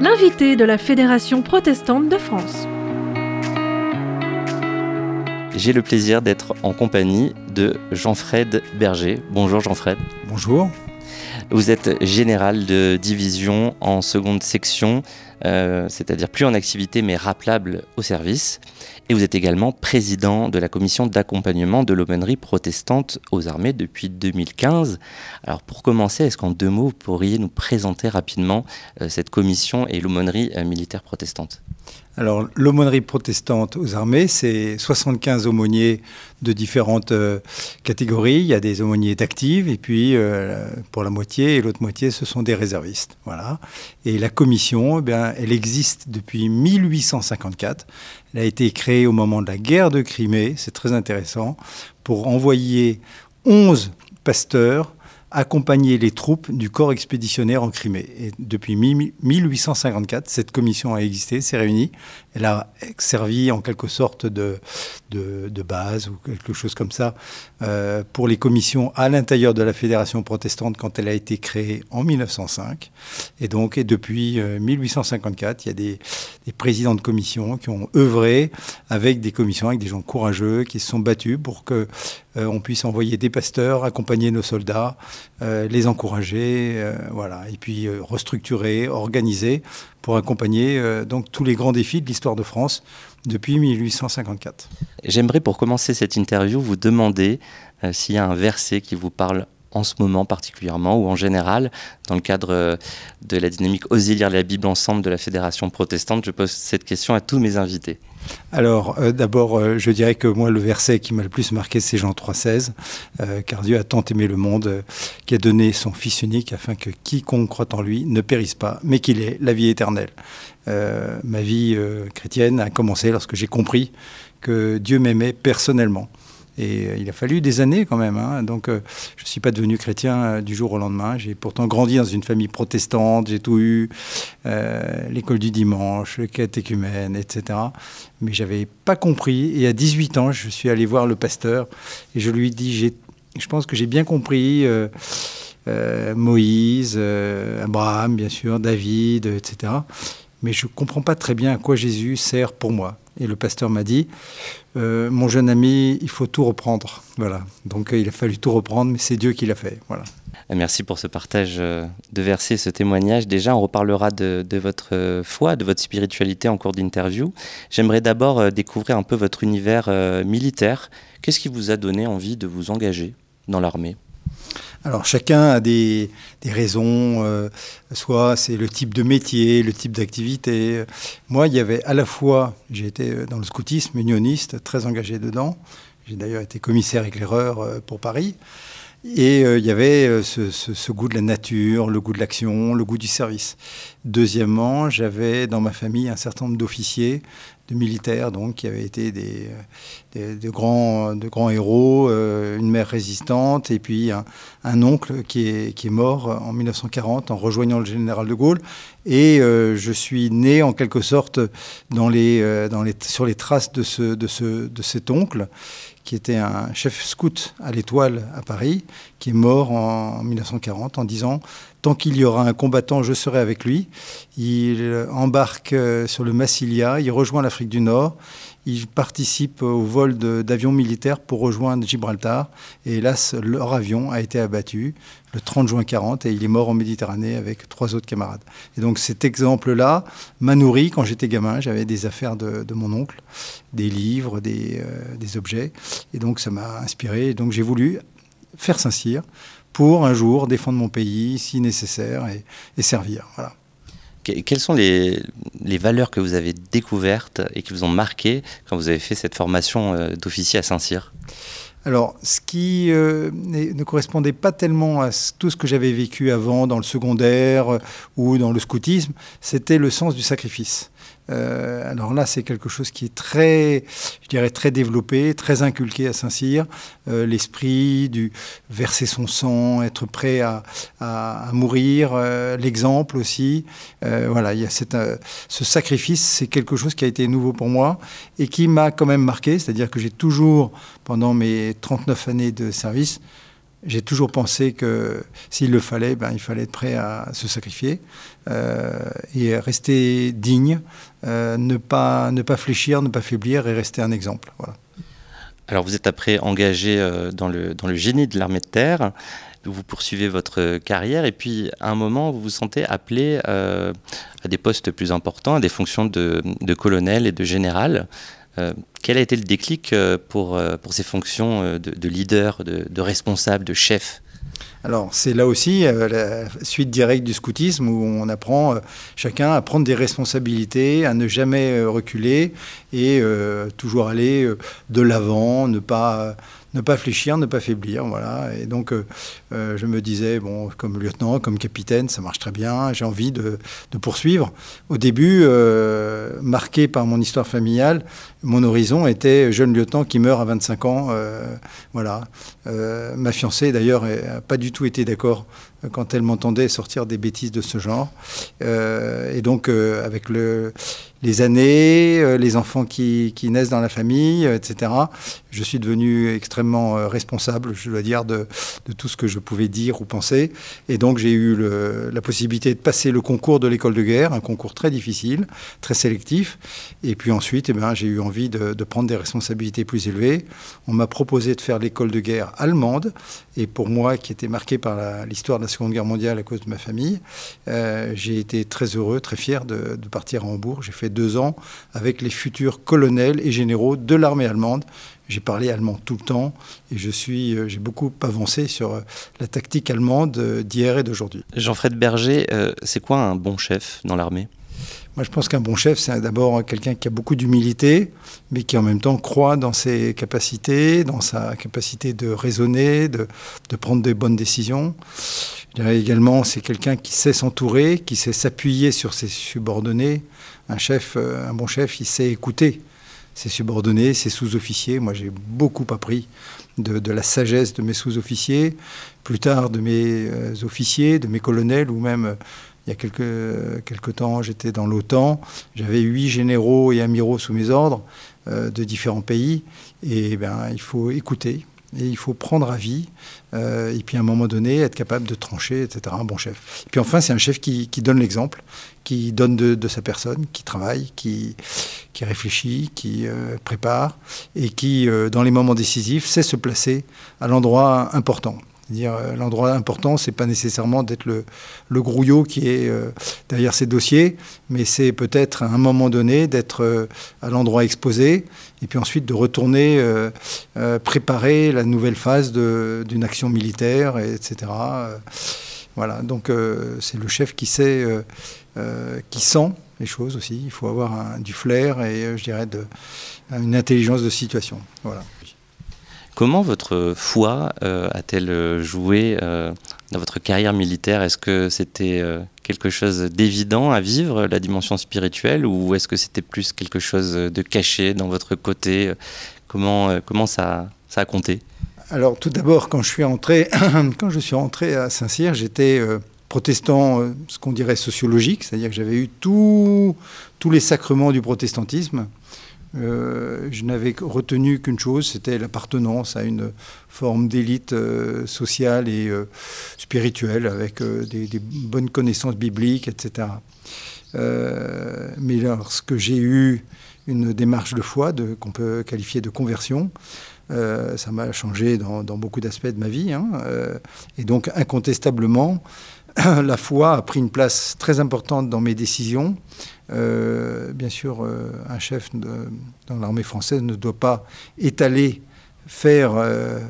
L'invité de la Fédération protestante de France. J'ai le plaisir d'être en compagnie de Jean-Fred Berger. Bonjour Jean-Fred. Bonjour. Vous êtes général de division en seconde section, euh, c'est-à-dire plus en activité mais rappelable au service. Et vous êtes également président de la commission d'accompagnement de l'aumônerie protestante aux armées depuis 2015. Alors pour commencer, est-ce qu'en deux mots, vous pourriez nous présenter rapidement euh, cette commission et l'aumônerie euh, militaire protestante? Alors, l'aumônerie protestante aux armées, c'est 75 aumôniers de différentes euh, catégories. Il y a des aumôniers d'actifs, et puis euh, pour la moitié, et l'autre moitié, ce sont des réservistes. Voilà. Et la commission, eh bien, elle existe depuis 1854. Elle a été créée au moment de la guerre de Crimée, c'est très intéressant, pour envoyer 11 pasteurs accompagner les troupes du corps expéditionnaire en Crimée. Et depuis 1854, cette commission a existé, s'est réunie. Elle a servi en quelque sorte de, de, base ou quelque chose comme ça euh, pour les commissions à l'intérieur de la Fédération protestante quand elle a été créée en 1905. Et donc, et depuis 1854, euh, il y a des, des présidents de commissions qui ont œuvré avec des commissions, avec des gens courageux qui se sont battus pour que on puisse envoyer des pasteurs, accompagner nos soldats, euh, les encourager, euh, voilà, et puis restructurer, organiser pour accompagner donc tous les grands défis de l'histoire de France depuis 1854. J'aimerais pour commencer cette interview vous demander s'il y a un verset qui vous parle en ce moment particulièrement ou en général dans le cadre de la dynamique Oser lire la Bible ensemble de la Fédération protestante Je pose cette question à tous mes invités. Alors, euh, d'abord, euh, je dirais que moi, le verset qui m'a le plus marqué, c'est Jean 3,16, euh, car Dieu a tant aimé le monde qui a donné son Fils unique afin que quiconque croit en lui ne périsse pas, mais qu'il ait la vie éternelle. ma vie chrétienne a commencé lorsque j'ai compris que Dieu m'aimait personnellement. Et euh, il a fallu des années quand même. Hein. Donc, euh, je ne suis pas devenu chrétien euh, du jour au lendemain. J'ai pourtant grandi dans une famille protestante. J'ai tout eu, l'école du dimanche, le catéchumène, etc. Mais j'avais pas compris. Et à 18 ans, je suis allé voir le pasteur et je lui ai dit, je pense que j'ai bien compris. Moïse, Abraham, bien sûr, David, etc. Mais je ne comprends pas très bien à quoi Jésus sert pour moi. Et le pasteur m'a dit, euh, mon jeune ami, il faut tout reprendre. Voilà. Donc euh, il a fallu tout reprendre, mais c'est Dieu qui l'a fait. Voilà. Merci pour ce partage euh, de versets, ce témoignage. Déjà, on reparlera de, votre foi, de votre spiritualité en cours d'interview. J'aimerais d'abord découvrir un peu votre univers militaire. Qu'est-ce qui vous a donné envie de vous engager dans l'armée? Alors chacun a des, raisons, euh, soit c'est le type de métier, le type d'activité. Moi, il y avait à la fois, j'ai été euh, dans le scoutisme unioniste, très engagé dedans. J'ai d'ailleurs été commissaire éclaireur euh, pour Paris. Et il y avait ce, goût de la nature, le goût de l'action, le goût du service. Deuxièmement, j'avais dans ma famille un certain nombre d'officiers de militaires donc qui avaient été des, de, grands, de grands héros, euh, une mère résistante et puis un, oncle qui est, qui est, mort en 1940 en rejoignant le général de Gaulle. Et euh, je suis né en quelque sorte dans les, euh, dans les, sur les traces de, ce, de, ce, de cet oncle qui était un chef scout à l'Étoile à Paris, qui est mort en 1940 en disant Tant qu'il y aura un combattant, je serai avec lui. Il embarque euh, sur le Massilia, il rejoint l'Afrique du Nord, il participe au vol d'avions militaires pour rejoindre Gibraltar. Et hélas, leur avion a été abattu le 30 juin 40 et il est mort en Méditerranée avec trois autres camarades. Et donc cet exemple-là m'a nourri quand j'étais gamin. J'avais des affaires de, mon oncle, des livres, des, euh, des objets. Et donc ça m'a inspiré. Et donc j'ai voulu faire Saint-Cyr pour un jour défendre mon pays si nécessaire et, et servir. Voilà. Quelles sont les, les, valeurs que vous avez découvertes et qui vous ont marqué quand vous avez fait cette formation euh, d'officier à Saint-Cyr? Alors, ce qui euh, ne correspondait pas tellement à tout ce que j'avais vécu avant dans le secondaire euh, ou dans le scoutisme, c'était le sens du sacrifice. Euh, alors là, c'est quelque chose qui est très, je dirais, très développé, très inculqué à Saint-Cyr. Euh, l'esprit du verser son sang, être prêt à, mourir, euh, l'exemple aussi. voilà, il y a cette, ce sacrifice, c'est quelque chose qui a été nouveau pour moi et qui m'a quand même marqué. C'est-à-dire que j'ai toujours, pendant mes 39 années de service, j'ai toujours pensé que s'il le fallait, ben, il fallait être prêt à se sacrifier et rester digne, ne, pas, ne pas fléchir, ne pas faiblir et rester un exemple. Voilà. Alors vous êtes après engagé dans le, dans le génie de l'armée de terre vous poursuivez votre carrière et puis à un moment vous vous sentez appelé euh, à des postes plus importants, à des fonctions de, colonel et de général. Euh, quel a été le déclic euh, pour, pour ces fonctions de, leader, de, responsable, de chef? Alors, c'est là aussi la suite directe du scoutisme où on apprend chacun à prendre des responsabilités, à ne jamais reculer et toujours aller de l'avant, ne pas ne pas fléchir, ne pas faiblir, voilà. Et donc, euh, euh, je me disais, bon, comme lieutenant, comme capitaine, ça marche très bien, j'ai envie de, poursuivre. Au début, euh, marqué par mon histoire familiale, mon horizon était jeune lieutenant qui meurt à 25 ans, voilà. ma fiancée, d'ailleurs, n'a pas du tout été d'accord quand elle m'entendait sortir des bêtises de ce genre. et donc, avec le les années, euh, les enfants qui, naissent dans la famille, euh, etc. Je suis devenu extrêmement euh, responsable, je dois dire, de, tout ce que je pouvais dire ou penser. Et donc j'ai eu la possibilité de passer le concours de l'école de guerre, un concours très difficile, très sélectif. Et puis ensuite, eh ben, j'ai eu envie de, prendre des responsabilités plus élevées. On m'a proposé de faire l'école de guerre allemande. Et pour moi, qui était marqué par l'histoire de la Seconde Guerre mondiale à cause de ma famille, j'ai été très heureux, très fier de, de partir à Hambourg. J'ai fait deux ans avec les futurs colonels et généraux de l'armée allemande. J'ai parlé allemand tout le temps et je suis, euh, j'ai beaucoup avancé sur euh, la tactique allemande euh, d'hier et d'aujourd'hui. Jean-Fred Berger, c'est quoi un bon chef dans l'armée? Moi, je pense qu'un bon chef, c'est d'abord quelqu'un qui a beaucoup d'humilité, mais qui en même temps croit dans ses capacités, dans sa capacité de raisonner, de, de prendre des bonnes décisions. Également, c'est quelqu'un qui sait s'entourer, qui sait s'appuyer sur ses subordonnés, un chef, euh, un bon chef, il sait écouter ses subordonnés, ses sous-officiers. Moi, j'ai beaucoup appris de, la sagesse de mes sous-officiers, plus tard de mes euh, officiers, de mes colonels, ou même euh, il y a quelques, quelques temps, j'étais dans l'OTAN, j'avais huit généraux et amiraux sous mes ordres de différents pays, et ben, il faut écouter, et il faut prendre avis, et puis à un moment donné, être capable de trancher, etc. Un bon chef. Et puis enfin, c'est un chef qui, qui donne l'exemple, qui donne de, sa personne, qui travaille, qui, qui réfléchit, qui euh, prépare et qui, euh, dans les moments décisifs, sait se placer à l'endroit important. Dire euh, l'endroit important, c'est pas nécessairement d'être le, le, grouillot qui est derrière ses dossiers, mais c'est peut-être à un moment donné d'être à l'endroit exposé et puis ensuite de retourner préparer la nouvelle phase d'une action militaire, etc. Voilà, donc c'est le chef qui sait euh, qui sent les choses aussi. Il faut avoir du flair et, euh, je dirais, une intelligence de situation. Voilà. Comment votre foi euh, a-t-elle joué dans votre carrière militaire? Est-ce que c'était quelque chose d'évident à vivre, la dimension spirituelle, ou est-ce que c'était plus quelque chose de caché dans votre côté? Comment, comment ça, ça a compté? Alors tout d'abord, quand je suis entré, quand je suis rentré à Saint-Cyr, j'étais protestant, euh, ce qu'on dirait sociologique, c'est-à-dire que j'avais eu tous les sacrements du protestantisme. Euh, je n'avais retenu qu'une chose, c'était l'appartenance à une forme d'élite euh, sociale et spirituelle avec des, des, bonnes connaissances bibliques, etc. mais lorsque j'ai eu une démarche de foi qu'on peut qualifier de conversion, ça m'a changé dans, beaucoup d'aspects de ma vie. Hein, et donc, incontestablement, la foi a pris une place très importante dans mes décisions. Euh, bien sûr, euh, un chef dans l'armée française ne doit pas étaler, faire euh,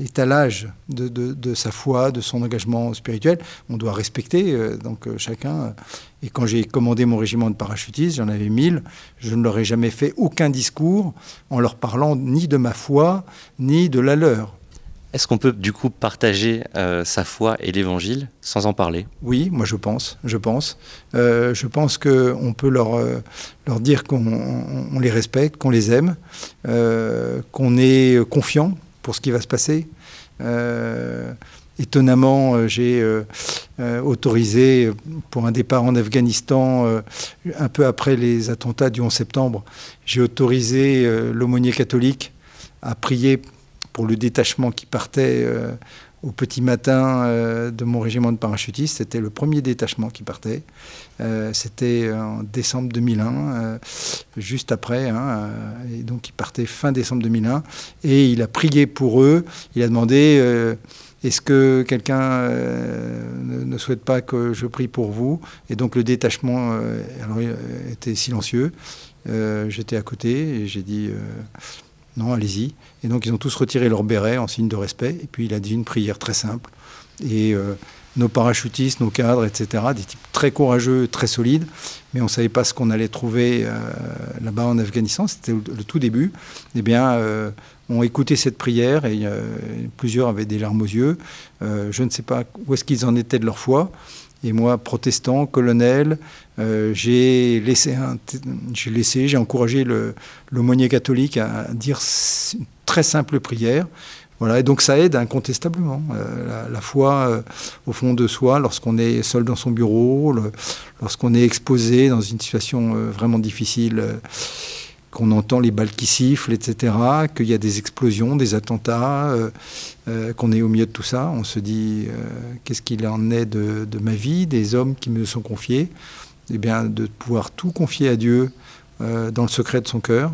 étalage de, sa foi, de son engagement spirituel. On doit respecter donc chacun. Et quand j'ai commandé mon régiment de parachutistes, j'en avais mille, je ne leur ai jamais fait aucun discours en leur parlant ni de ma foi, ni de la leur. Est-ce qu'on peut du coup partager euh, sa foi et l'évangile sans en parler? Oui, moi je pense. Je pense. Euh, je pense qu'on peut leur, euh, leur dire qu'on les respecte, qu'on les aime, qu'on est confiant pour ce qui va se passer. étonnamment, j'ai autorisé pour un départ en Afghanistan, un peu après les attentats du 11 septembre, j'ai autorisé l'aumônier catholique à prier pour le détachement qui partait au petit matin de mon régiment de parachutistes. C'était le premier détachement qui partait. C'était en décembre 2001, juste après. Hein, et donc, il partait fin décembre 2001. Et il a prié pour eux. Il a demandé est-ce que quelqu'un euh, ne, souhaite pas que je prie pour vous? Et donc le détachement euh, était silencieux. Euh, j'étais à côté et j'ai dit non, allez-y. Et donc ils ont tous retiré leur béret en signe de respect. Et puis il a dit une prière très simple. Et nos parachutistes, nos cadres, etc., des types très courageux, très solides, mais on ne savait pas ce qu'on allait trouver là-bas en Afghanistan, c'était le, tout début, eh bien, ont écouté cette prière et euh, plusieurs avaient des larmes aux yeux. Euh, je ne sais pas où est-ce qu'ils en étaient de leur foi. Et moi, protestant, colonel, euh, j'ai laissé, j'ai encouragé l'aumônier catholique à dire une très simple prière. Voilà, et donc ça aide incontestablement. la, foi au fond de soi, lorsqu'on est seul dans son bureau, lorsqu'on est exposé dans une situation vraiment difficile qu'on entend les balles qui sifflent, etc., qu'il y a des explosions, des attentats, euh, euh, qu'on est au milieu de tout ça. On se dit, euh, qu'est-ce qu'il en est de, ma vie, des hommes qui me sont confiés Eh bien, de pouvoir tout confier à Dieu dans le secret de son cœur,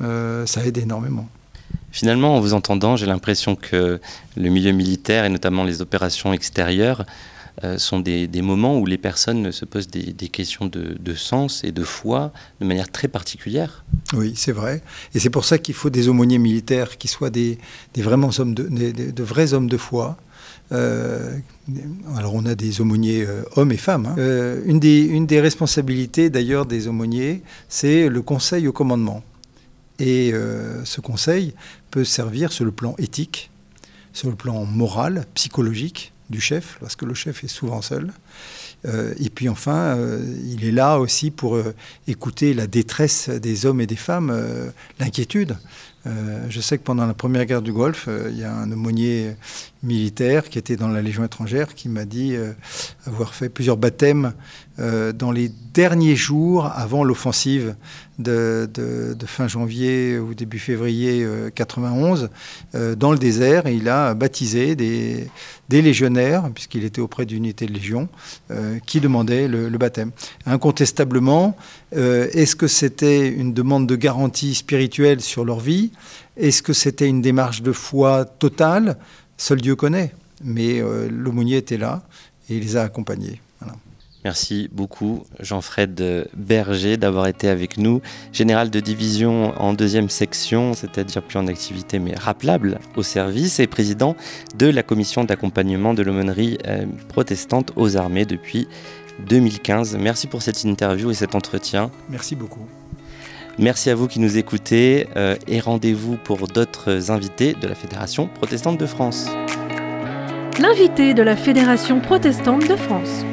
ça aide énormément. Finalement, en vous entendant, j'ai l'impression que le milieu militaire, et notamment les opérations extérieures, euh, sont des, moments où les personnes se posent des, questions de, sens et de foi de manière très particulière. Oui, c'est vrai. Et c'est pour ça qu'il faut des aumôniers militaires qui soient des, vraiment hommes de, vrais hommes de foi. Euh, alors on a des aumôniers euh, hommes et femmes. Hein. une des responsabilités d'ailleurs des aumôniers, c'est le conseil au commandement. Et ce conseil peut servir sur le plan éthique, sur le plan moral, psychologique, du chef, lorsque le chef est souvent seul. Euh, et puis enfin, euh, il est là aussi pour euh, écouter la détresse des hommes et des femmes, l'inquiétude. Je sais que pendant la première guerre du Golfe, il y a un aumônier militaire qui était dans la Légion étrangère qui m'a dit avoir fait plusieurs baptêmes dans les derniers jours avant l'offensive de, fin janvier ou début février 91 dans le désert. Il a baptisé des, légionnaires, puisqu'il était auprès d'unités de Légion, euh, qui demandaient le, baptême. Incontestablement, euh, est-ce que c'était une demande de garantie spirituelle sur leur vie Est-ce que c'était une démarche de foi totale? Seul Dieu connaît. Mais euh, l'aumônier était là et il les a accompagnés. Merci beaucoup Jean-Fred Berger d'avoir été avec nous, général de division en deuxième section, c'est-à-dire plus en activité mais rappelable au service, et président de la commission d'accompagnement de l'aumônerie euh, protestante aux armées depuis 2015. Merci pour cette interview et cet entretien. Merci beaucoup. Merci à vous qui nous écoutez euh, et rendez-vous pour d'autres invités de la Fédération protestante de France. L'invité de la Fédération protestante de France.